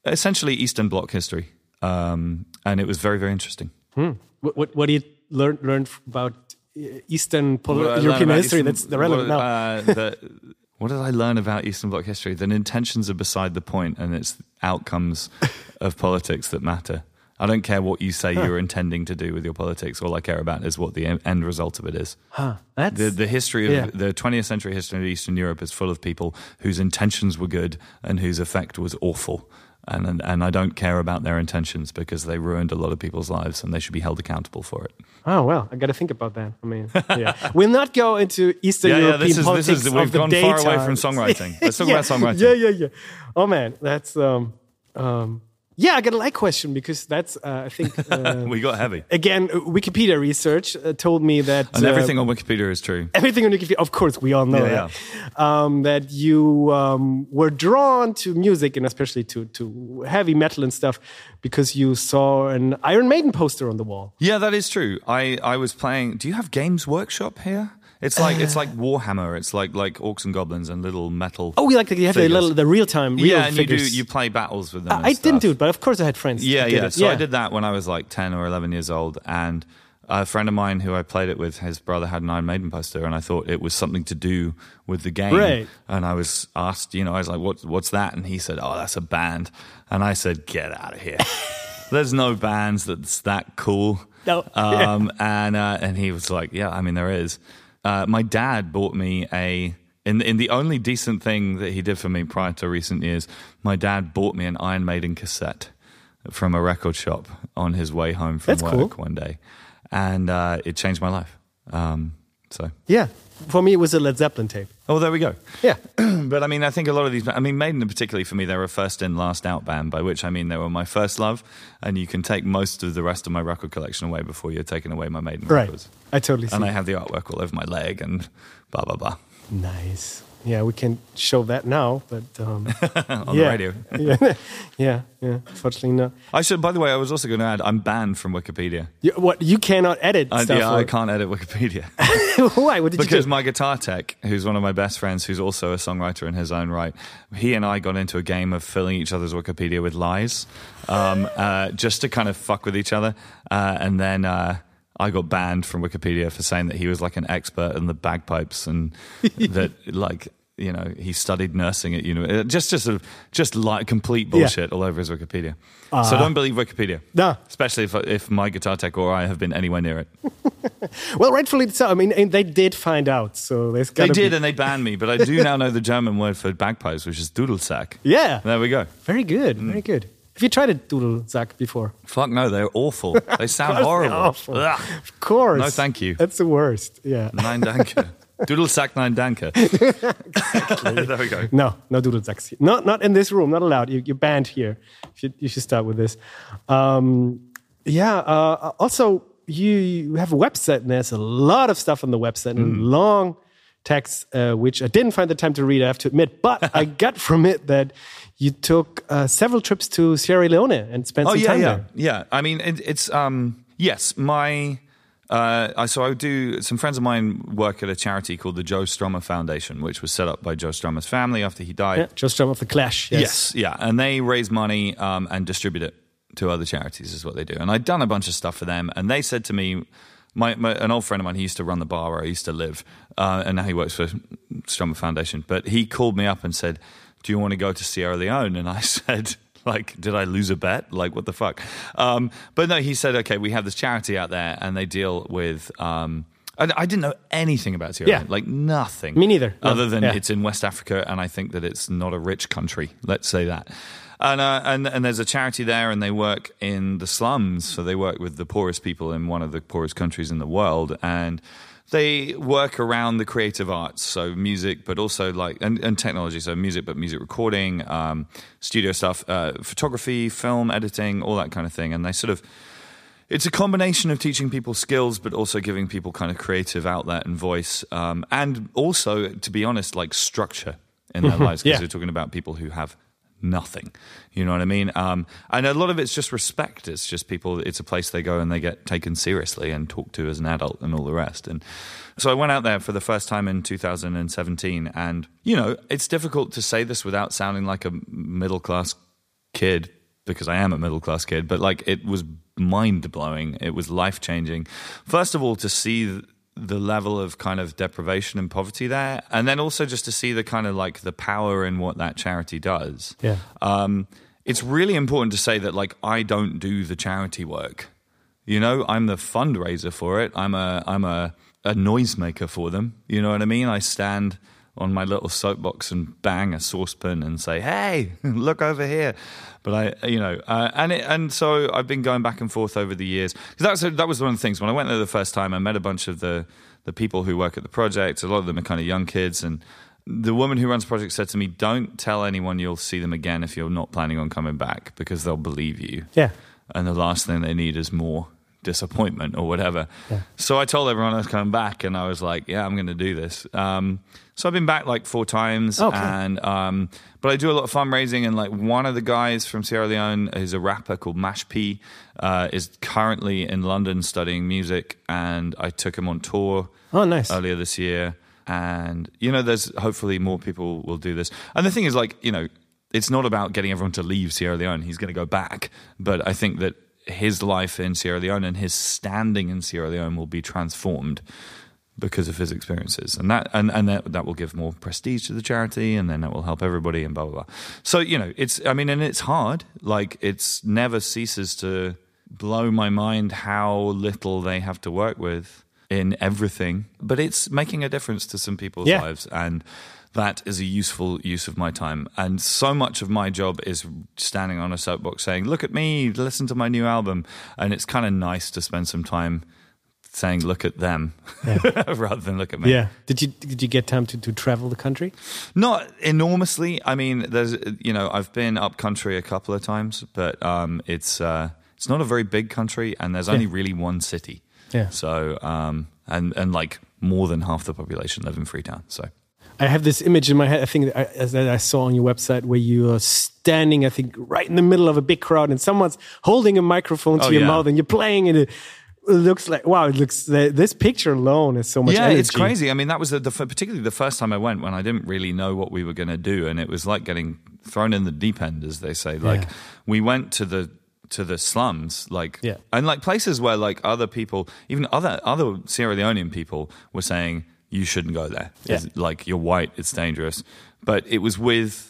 [SPEAKER 1] essentially Eastern Bloc history. Um, and it was very, very interesting.
[SPEAKER 4] What, what, what do you learn learn about Eastern Pol-
[SPEAKER 1] What did I learn
[SPEAKER 4] European history
[SPEAKER 1] Eastern-
[SPEAKER 4] that's relevant now?
[SPEAKER 1] uh, the- [LAUGHS] what did I learn about Eastern Bloc history? That intentions are beside the point, and it's outcomes [LAUGHS] of politics that matter. I don't care what you say you're intending to do with your politics. All I care about is what the end result of it is.
[SPEAKER 4] Huh, that's
[SPEAKER 1] The, the history of
[SPEAKER 4] Yeah.
[SPEAKER 1] the 20th century history of Eastern Europe is full of people whose intentions were good and whose effect was awful. And, and and I don't care about their intentions because they ruined a lot of people's lives and they should be held accountable for it.
[SPEAKER 4] Oh well, I got to think about that. I mean, yeah. [LAUGHS] we'll not go into Eastern
[SPEAKER 1] Yeah, yeah.
[SPEAKER 4] European
[SPEAKER 1] This is
[SPEAKER 4] politics
[SPEAKER 1] this is
[SPEAKER 4] of
[SPEAKER 1] we've
[SPEAKER 4] the
[SPEAKER 1] gone far away from songwriting. Let's talk [LAUGHS]
[SPEAKER 4] yeah.
[SPEAKER 1] about songwriting.
[SPEAKER 4] Yeah, yeah, yeah. Oh man, that's um, um, yeah. I got a like question because that's uh, I think uh, [LAUGHS]
[SPEAKER 1] We got heavy.
[SPEAKER 4] again Wikipedia research uh, told me that
[SPEAKER 1] And
[SPEAKER 4] uh,
[SPEAKER 1] everything on Wikipedia is true.
[SPEAKER 4] everything on Wikipedia. Of course, we all know
[SPEAKER 1] Yeah,
[SPEAKER 4] that. Um, that you um, were drawn to music and especially to to heavy metal and stuff because you saw an Iron Maiden poster on the wall.
[SPEAKER 1] Yeah, that is true. I, I was playing. Do you have Games Workshop here? It's like it's like Warhammer. It's like like orcs and goblins and little metal.
[SPEAKER 4] Oh, we like you have the
[SPEAKER 1] Figures.
[SPEAKER 4] little the real time real
[SPEAKER 1] yeah, and you do you play battles with them. and
[SPEAKER 4] I didn't
[SPEAKER 1] stuff.
[SPEAKER 4] do it, but of course I had friends.
[SPEAKER 1] Yeah,
[SPEAKER 4] who did
[SPEAKER 1] yeah.
[SPEAKER 4] it.
[SPEAKER 1] So I did that when I was like ten or eleven years old, and a friend of mine who I played it with, his brother had an Iron Maiden poster, and I thought it was something to do with the game.
[SPEAKER 4] Right.
[SPEAKER 1] And I was asked, you know, I was like, "What? What's that?" And he said, "Oh, that's a band." And I said, "Get out of here." [LAUGHS] There's no bands that's that cool.
[SPEAKER 4] No.
[SPEAKER 1] Um, [LAUGHS] and uh, and he was like, "Yeah, I mean there is." Uh, my dad bought me a in in the only decent thing that he did for me prior to recent years. My dad bought me an Iron Maiden cassette from a record shop on his way home from
[SPEAKER 4] That's
[SPEAKER 1] work
[SPEAKER 4] cool.
[SPEAKER 1] one day, and uh, it changed my life. Um, so,
[SPEAKER 4] Yeah, for me it was a Led Zeppelin tape.
[SPEAKER 1] oh, there we go.
[SPEAKER 4] Yeah, [CLEARS THROAT]
[SPEAKER 1] But I mean, I think a lot of these, I mean, Maiden particularly for me, they were a first in, last out band, by which I mean they were my first love, and you can take most of the rest of my record collection away before you're taking away my Maiden
[SPEAKER 4] right.
[SPEAKER 1] records.
[SPEAKER 4] I totally see.
[SPEAKER 1] And I have the artwork all over my leg and blah, blah, blah.
[SPEAKER 4] nice. Yeah, we can show that now, but um, [LAUGHS]
[SPEAKER 1] On
[SPEAKER 4] yeah.
[SPEAKER 1] the radio. [LAUGHS]
[SPEAKER 4] yeah, yeah, yeah. Fortunately, not.
[SPEAKER 1] I should, by the way, I was also going to add, I'm banned from Wikipedia.
[SPEAKER 4] You, what you cannot edit
[SPEAKER 1] I,
[SPEAKER 4] stuff.
[SPEAKER 1] yeah, I can't edit Wikipedia. [LAUGHS]
[SPEAKER 4] Why? What did
[SPEAKER 1] because my guitar tech, who's one of my best friends, who's also a songwriter in his own right, he and I got into a game of filling each other's Wikipedia with lies, um, uh, just to kind of fuck with each other. Uh, and then uh, I got banned from Wikipedia for saying that he was like an expert in the bagpipes and [LAUGHS] that like. You know, he studied nursing at university. Just, just, sort of, just like complete bullshit all over his Wikipedia. so don't believe Wikipedia.
[SPEAKER 4] No.
[SPEAKER 1] especially if if my guitar tech or I have been anywhere near it. [LAUGHS]
[SPEAKER 4] well, rightfully so. I mean, and they did find out, so there's
[SPEAKER 1] They did,
[SPEAKER 4] Be,
[SPEAKER 1] and they banned me. But I do [LAUGHS] now know the German word for bagpipes, which is Dudelsack.
[SPEAKER 4] yeah,
[SPEAKER 1] There we go.
[SPEAKER 4] very good,
[SPEAKER 1] Mm.
[SPEAKER 4] very good. Have you tried a doodle sack before?
[SPEAKER 1] Fuck no, they're awful. [LAUGHS] They sound horrible.
[SPEAKER 4] awful. Of course.
[SPEAKER 1] No, thank you.
[SPEAKER 4] That's the worst. Yeah.
[SPEAKER 1] Nine danke. [LAUGHS] Dudelsack nine danke. [LAUGHS] there we go.
[SPEAKER 4] No, no doodle sacks. Not not in this room. Not allowed. You, you're banned here. You should, you should start with this. Um, yeah. Uh, also, you, you have a website, and there's a lot of stuff on the website, and
[SPEAKER 1] Mm.
[SPEAKER 4] long text, uh, which I didn't find the time to read. I have to admit, but [LAUGHS] I got from it that you took uh, several trips to Sierra Leone and spent
[SPEAKER 1] Oh
[SPEAKER 4] some
[SPEAKER 1] yeah,
[SPEAKER 4] time
[SPEAKER 1] yeah,
[SPEAKER 4] there.
[SPEAKER 1] yeah. I mean, it, it's um, yes, my. Uh, so I do. Some friends of mine work at a charity called the Joe Strummer Foundation, which was set up by Joe Strummer's family after he died.
[SPEAKER 4] Yeah, Joe Strummer of the Clash. Yes.
[SPEAKER 1] Yes, yeah, and they raise money um, and distribute it to other charities is what they do. And I'd done a bunch of stuff for them, and they said to me, my, my an old friend of mine, he used to run the bar where I used to live, uh, and now he works for Strummer Foundation. But he called me up and said, "Do you want to go to Sierra Leone?" And I [LAUGHS] said. Like, did I lose a bet? Like, what the fuck? Um, but no, he said, okay, we have this charity out there, and they deal with. Um, I, I didn't know anything about Sierra
[SPEAKER 4] Yeah.
[SPEAKER 1] Leone, like nothing.
[SPEAKER 4] Me neither. No.
[SPEAKER 1] Other than
[SPEAKER 4] Yeah.
[SPEAKER 1] it's in West Africa, and I think that it's not a rich country. Let's say that. And, uh, and and there's a charity there, and they work in the slums. So they work with the poorest people in one of the poorest countries in the world, and they work around the creative arts, so music, but also like and, and technology. So music, but music recording, um, studio stuff, uh, photography, film editing, all that kind of thing. And they sort of it's a combination of teaching people skills, but also giving people kind of creative outlet and voice, um, and also, to be honest, like structure in their lives because
[SPEAKER 4] Yeah.
[SPEAKER 1] we're talking about people who have nothing. You know what I mean? Um, and a lot of it's just respect. It's just people. It's a place they go and they get taken seriously and talked to as an adult and all the rest. And so I went out there for the first time in 2017, and you know, it's difficult to say this without sounding like a middle class kid because I am a middle class kid, but like it was mind blowing. It was life changing. First of all, to see the level of kind of deprivation and poverty there, and then also just to see the kind of like the power in what that charity does.
[SPEAKER 4] Yeah.
[SPEAKER 1] Um, it's really important to say that like I don't do the charity work. You know, I'm the fundraiser for it. I'm a I'm a a noisemaker for them. You know what I mean? I stand on my little soapbox and bang a saucepan and say, "Hey, [LAUGHS] look over here." But I, you know, uh, and it, and so I've been going back and forth over the years because that was that was one of the things when I went there the first time. I met a bunch of the the people who work at the project. A lot of them are kind of young kids, and the woman who runs the project said to me, "Don't tell anyone you'll see them again if you're not planning on coming back because they'll believe you."
[SPEAKER 4] Yeah.
[SPEAKER 1] and the last thing they need is more disappointment or whatever. So I told everyone I was coming back, and I was like, "Yeah, I'm going to do this." Um, so I've been back like four times,
[SPEAKER 4] Okay.
[SPEAKER 1] and um, but I do a lot of fundraising, and like one of the guys from Sierra Leone is a rapper called Mash P, uh, is currently in London studying music, and I took him on tour
[SPEAKER 4] Oh, nice.
[SPEAKER 1] earlier this year. And, you know, there's hopefully more people will do this. And the thing is, like, you know, it's not about getting everyone to leave Sierra Leone. He's going to go back. But I think that his life in Sierra Leone and his standing in Sierra Leone will be transformed because of his experiences. And that and, and that, that will give more prestige to the charity and then that will help everybody and blah blah blah. So, you know, it's I mean, and it's hard. Like it's never ceases to blow my mind how little they have to work with in everything. But it's making a difference to some people's
[SPEAKER 4] Yeah.
[SPEAKER 1] lives and that is a useful use of my time. And so much of my job is standing on a soapbox saying, Look at me, listen to my new album. And it's kind of nice to spend some time saying, Look at them [LAUGHS] rather than look at me.
[SPEAKER 4] Yeah. Did you did you get time to, to travel the country?
[SPEAKER 1] Not enormously. I mean, there's, you know, I've been up country a couple of times, but um, it's, uh, it's not a very big country and there's only really one city.
[SPEAKER 4] Yeah.
[SPEAKER 1] So, um, and, and like more than half the population live in Freetown. So.
[SPEAKER 4] I have this image in my head. I think that I, that I saw on your website where you are standing, I think, right in the middle of a big crowd, and someone's holding a microphone to
[SPEAKER 1] Oh,
[SPEAKER 4] your
[SPEAKER 1] yeah.
[SPEAKER 4] mouth, and you're playing, and it looks like wow! It looks this picture alone is so much.
[SPEAKER 1] yeah,
[SPEAKER 4] energy.
[SPEAKER 1] it's crazy. I mean, that was the, the particularly the first time I went when I didn't really know what we were going to do, and it was like getting thrown in the deep end, as they say. Like
[SPEAKER 4] Yeah.
[SPEAKER 1] we went to the to the slums, like
[SPEAKER 4] Yeah.
[SPEAKER 1] and like places where like other people, even other other Sierra Leonean people, were saying you shouldn't go there.
[SPEAKER 4] Yeah.
[SPEAKER 1] It's- Like you're white, it's dangerous. But it was with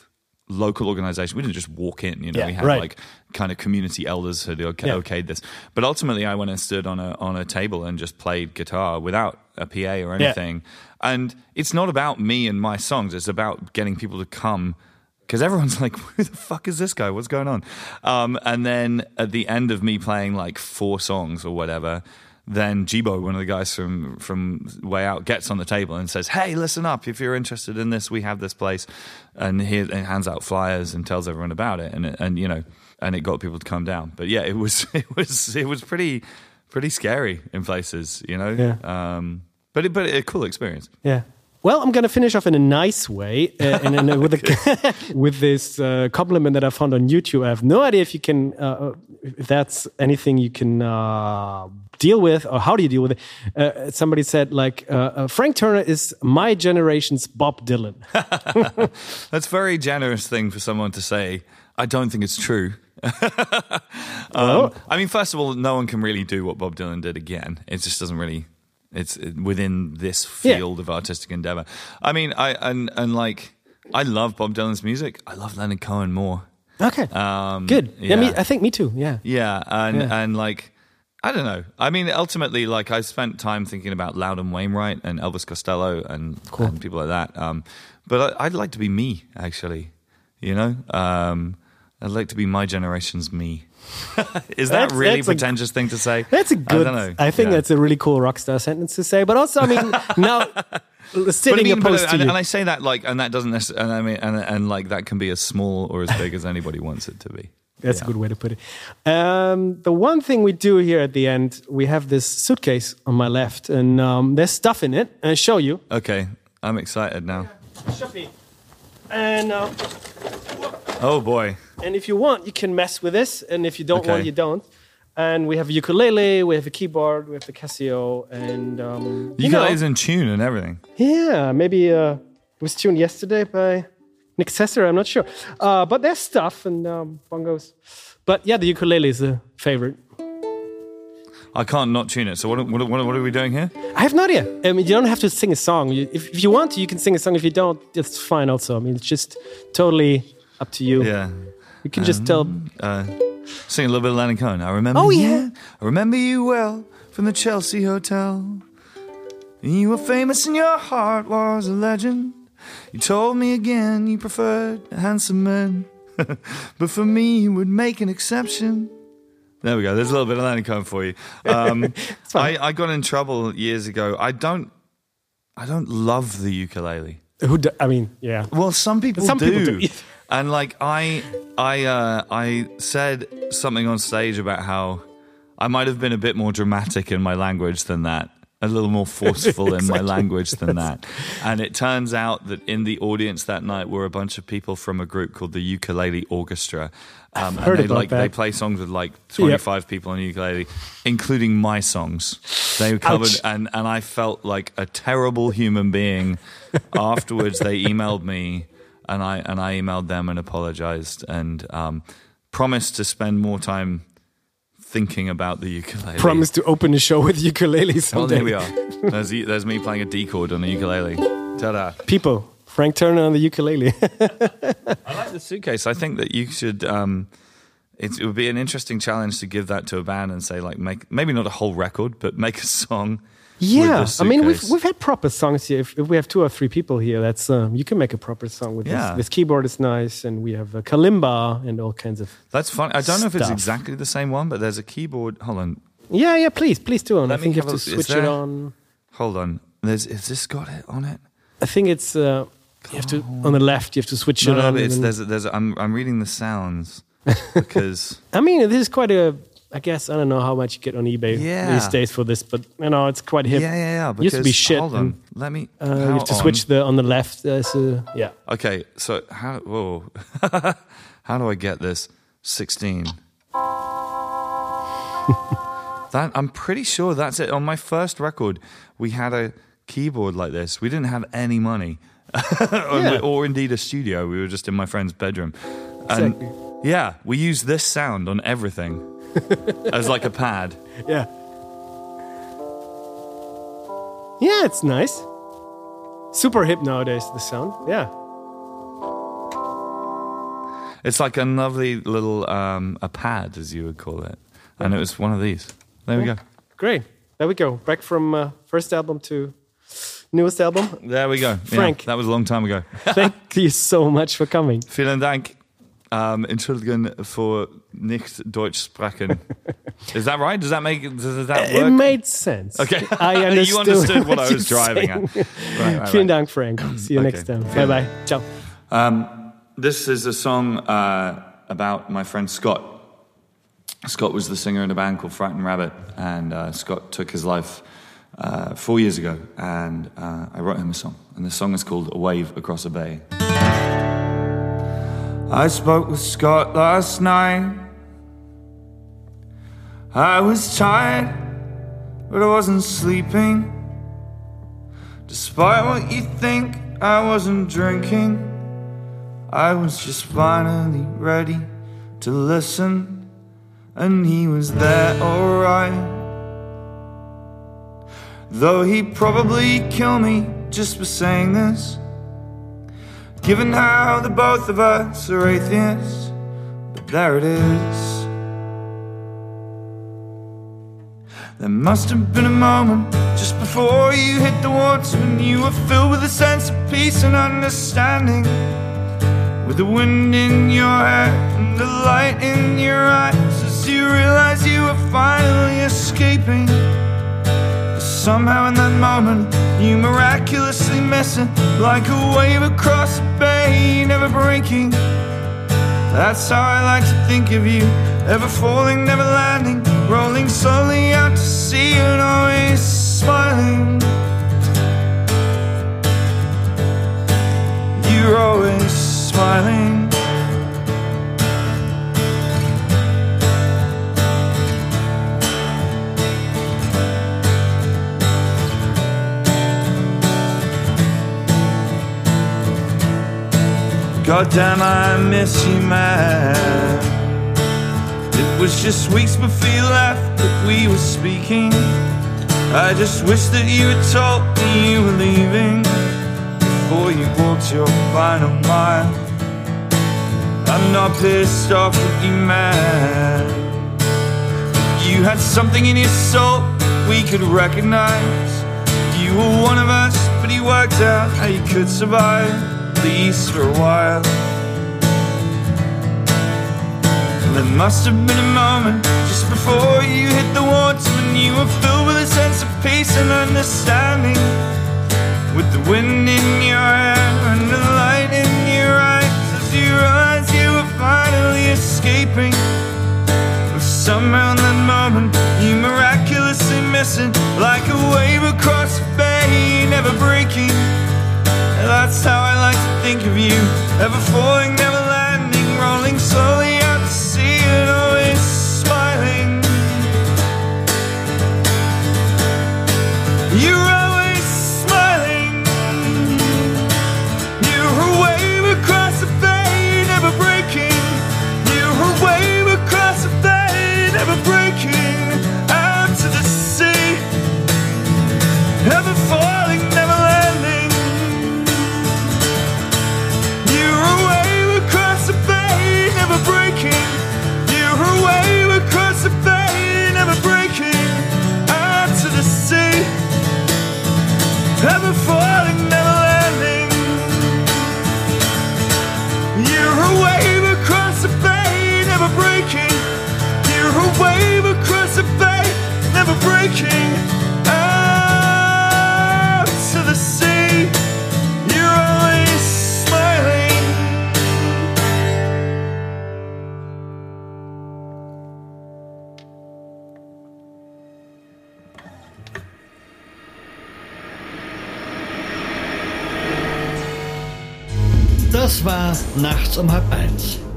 [SPEAKER 1] local organization. We didn't just walk in, you know.
[SPEAKER 4] Yeah,
[SPEAKER 1] we had
[SPEAKER 4] right.
[SPEAKER 1] like kind of community elders who okay,
[SPEAKER 4] Yeah.
[SPEAKER 1] okayed this. But ultimately, I went and stood on a on a table and just played guitar without a PA or anything. And it's not about me and my songs. It's about getting people to come. Because everyone's like, [LAUGHS] "Who the fuck is this guy? What's going on?" Um, and then at the end of me playing like four songs or whatever, then Jibo, one of the guys from from Way Out, gets on the table and says, "Hey, listen up! If you're interested in this, we have this place," and he and hands out flyers and tells everyone about it, and it- and you know, and it got people to come down. But yeah, it was [LAUGHS] it was it was pretty pretty scary in places, you know.
[SPEAKER 4] Yeah.
[SPEAKER 1] Um, but it, but a cool experience.
[SPEAKER 4] Yeah. Well, I'm going to finish off in a nice way, uh, and, and uh, with a, [LAUGHS] [LAUGHS] with this uh, compliment that I found on YouTube. I have no idea if you can, uh, if that's anything you can uh, deal with, or how do you deal with it. Uh, somebody said like uh, uh, Frank Turner is my generation's Bob Dylan. [LAUGHS]
[SPEAKER 1] That's a very generous thing for someone to say. I don't think it's true. um, I mean, first of all, no one can really do what Bob Dylan did again. It just doesn't really. It's within this
[SPEAKER 4] Yeah.
[SPEAKER 1] field of artistic endeavor. I mean, I and and like I love Bob Dylan's music. I love Leonard Cohen more.
[SPEAKER 4] Okay,
[SPEAKER 1] Um,
[SPEAKER 4] good. Yeah, me. I think me too. Yeah,
[SPEAKER 1] Yeah, and
[SPEAKER 4] Yeah.
[SPEAKER 1] and like I don't know. I mean, ultimately, like I spent time thinking about Loudon Wainwright and Elvis Costello and, and people like that. Um, but I, I'd like to be me, actually. You know, um, I'd like to be my generation's me. Is that
[SPEAKER 4] That's-
[SPEAKER 1] really
[SPEAKER 4] that's a-
[SPEAKER 1] pretentious thing to say?
[SPEAKER 4] that's a good.
[SPEAKER 1] I, don't know.
[SPEAKER 4] I think
[SPEAKER 1] Yeah.
[SPEAKER 4] that's a really cool rock star sentence to say. But also, I mean, [LAUGHS] now
[SPEAKER 1] But I
[SPEAKER 4] sitting
[SPEAKER 1] mean, but,
[SPEAKER 4] to
[SPEAKER 1] and,
[SPEAKER 4] you.
[SPEAKER 1] and I say that like, and that doesn't necessarily, and I mean, and, and like that can be as small or as big as anybody wants it to be.
[SPEAKER 4] That's a good way to put it. Um, the one thing we do here at the end, we have this suitcase on my left, and um, there's stuff in it. And I show you.
[SPEAKER 1] Okay, I'm excited now.
[SPEAKER 4] And uh, [LAUGHS]
[SPEAKER 1] Oh boy.
[SPEAKER 4] and if you want, you can mess with this, and if you don't
[SPEAKER 1] Okay.
[SPEAKER 4] want, you don't. And we have a ukulele, we have a keyboard, we have the Casio, and um,
[SPEAKER 1] You,
[SPEAKER 4] you know,
[SPEAKER 1] guys in tune and everything.
[SPEAKER 4] yeah, maybe uh, it was tuned yesterday by Nick Sesser. I'm not sure, uh, but there's stuff and um, bongos. But yeah, the ukulele is a favorite.
[SPEAKER 1] I can't not tune it. So what, what, what, what are we doing here?
[SPEAKER 4] I have no idea. I mean, you don't have to sing a song. You, if, if you want to, you can sing a song. If you don't, it's fine also. I mean, it's just totally up to you.
[SPEAKER 1] Yeah.
[SPEAKER 4] You can just tell.
[SPEAKER 1] Uh, sing a little bit of Leonard Cohen. I remember
[SPEAKER 4] Oh,
[SPEAKER 1] you.
[SPEAKER 4] yeah.
[SPEAKER 1] I remember you well from the Chelsea Hotel. You were famous and your heart was a legend. You told me again you preferred handsome men, [LAUGHS] but for me you would make an exception. There we go. There's a little bit of Leonard Cohen for you. Um, [LAUGHS] I, I got in trouble years ago. I don't, I don't love the ukulele.
[SPEAKER 4] Who? Do, I mean, yeah.
[SPEAKER 1] Well, some people
[SPEAKER 4] Some
[SPEAKER 1] do.
[SPEAKER 4] people do.
[SPEAKER 1] And like I, I, uh, I said something on stage about how I might have been a bit more dramatic in my language than that, a little more [LAUGHS] forceful in my language than that. And it turns out that in the audience that night were a bunch of people from a group called the Ukulele Orchestra. Um,
[SPEAKER 4] heard
[SPEAKER 1] and they like
[SPEAKER 4] that.
[SPEAKER 1] they play songs with like 25 people on ukulele, including my songs. They covered
[SPEAKER 4] Ouch.
[SPEAKER 1] and and I felt like a terrible human being. [LAUGHS] Afterwards, they emailed me, and I and I emailed them and apologized and um, promised to spend more time thinking about the ukulele.
[SPEAKER 4] Promise to open a show with ukulele
[SPEAKER 1] Well,
[SPEAKER 4] someday.
[SPEAKER 1] there we are. There's, there's me playing a D chord on a ukulele. Ta-da!
[SPEAKER 4] People, Frank Turner on the ukulele. [LAUGHS]
[SPEAKER 1] I like the suitcase. I think that you should. Um, it, it would be an interesting challenge to give that to a band and say, like, make maybe not a whole record, but make a song.
[SPEAKER 4] Yeah, I mean, we've we've had proper songs here. If, if we have two or three people here, that's um, you can make a proper song with
[SPEAKER 1] Yeah.
[SPEAKER 4] this. This keyboard is nice, and we have a kalimba and all kinds of.
[SPEAKER 1] That's fun. I don't know if it's exactly the same one, but there's a keyboard. Hold on,
[SPEAKER 4] Yeah, yeah. Please, please do. And I
[SPEAKER 1] Let
[SPEAKER 4] think you have to switch it on.
[SPEAKER 1] hold on. There's is this got it on it?
[SPEAKER 4] I think it's uh, you have to on the left. You have to switch
[SPEAKER 1] No,
[SPEAKER 4] it
[SPEAKER 1] no,
[SPEAKER 4] on.
[SPEAKER 1] but it's, there's a, there's a, I'm I'm reading the sounds [LAUGHS] because
[SPEAKER 4] I mean, this is quite a. I guess I don't know how much you get on eBay
[SPEAKER 1] Yeah.
[SPEAKER 4] these days for this, but you know it's quite hip.
[SPEAKER 1] yeah, yeah, yeah. Because,
[SPEAKER 4] Used to be shit.
[SPEAKER 1] Hold on,
[SPEAKER 4] and,
[SPEAKER 1] let me.
[SPEAKER 4] uh, you have to
[SPEAKER 1] on?
[SPEAKER 4] switch the on the left. There's a, yeah.
[SPEAKER 1] Okay, so how? Whoa, [LAUGHS] how do I get this? Sixteen. [LAUGHS] that I'm pretty sure that's it. On my first record, we had a keyboard like this. We didn't have any money, or, [LAUGHS]
[SPEAKER 4] Yeah.
[SPEAKER 1] or indeed a studio. We were just in my friend's bedroom. And
[SPEAKER 4] Exactly.
[SPEAKER 1] yeah, we used this sound on everything [LAUGHS] as like a pad.
[SPEAKER 4] Yeah. Yeah, it's nice. Super hip nowadays, the sound. Yeah.
[SPEAKER 1] It's like a lovely little um, a pad, as you would call it, and it was one of these. There we go.
[SPEAKER 4] Great. There we go. Back from uh, first album to newest album.
[SPEAKER 1] There we go. Yeah,
[SPEAKER 4] Frank.
[SPEAKER 1] that was a long time ago.
[SPEAKER 4] Thank [LAUGHS] you so much for coming.
[SPEAKER 1] Vielen Dank. Um, Entschuldigen für nicht Deutsch sprechen. [LAUGHS] Is that right? Does that make does that work?
[SPEAKER 4] It made sense.
[SPEAKER 1] Okay.
[SPEAKER 4] I [LAUGHS] understood,
[SPEAKER 1] you understood what I was driving at. Right, right,
[SPEAKER 4] Vielen
[SPEAKER 1] right.
[SPEAKER 4] Dank, Frank. See you
[SPEAKER 1] Okay.
[SPEAKER 4] next time. Bye bye. Ciao.
[SPEAKER 1] Um, this is a song uh, about my friend Scott. Scott was the singer in a band called Frightened Rabbit, and uh, Scott took his life uh, four years ago, and uh, I wrote him a song, and the song is called "A Wave Across a Bay." I spoke with Scott last night. I was tired, but I wasn't sleeping. Despite what you think, I wasn't drinking. I was just finally ready to listen, and he was there alright. Though he'd probably kill me just for saying this, given how the both of us are atheists, but there it is. There must have been a moment just before you hit the water when you were filled with a sense of peace and understanding. With the wind in your hair and the light in your eyes as you realize you were finally escaping. Somehow in that moment, you miraculously miss it like a wave across a bay, never breaking. That's how I like to think of you. Ever falling, never landing, rolling slowly out to sea and always smiling. You're always smiling. God damn, I miss you, man. It was just weeks before you left that we were speaking. I just wish that you had told me you were leaving before you walked your final mile. I'm not pissed off at you, man. You had something in your soul we could recognize. You were one of us, but you worked out how you could survive, least for a while. There must have been a moment just before you hit the water when you were filled with a sense of peace and understanding. With the wind in your hair and the light in your eyes as you realized you were finally escaping. But somehow in that moment you miraculously missing like a wave across the bay, never breaking. That's how I like to think of you, ever falling, never landing, rolling slowly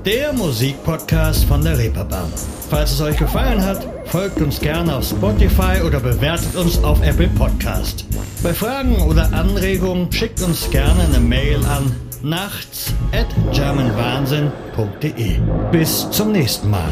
[SPEAKER 3] der Musikpodcast von der Reeperbahn. Falls es euch gefallen hat, folgt uns gerne auf Spotify oder bewertet uns auf Apple Podcast. Bei Fragen oder Anregungen schickt uns gerne eine Mail an nachts at germanwahnsinn.de. Bis zum nächsten Mal.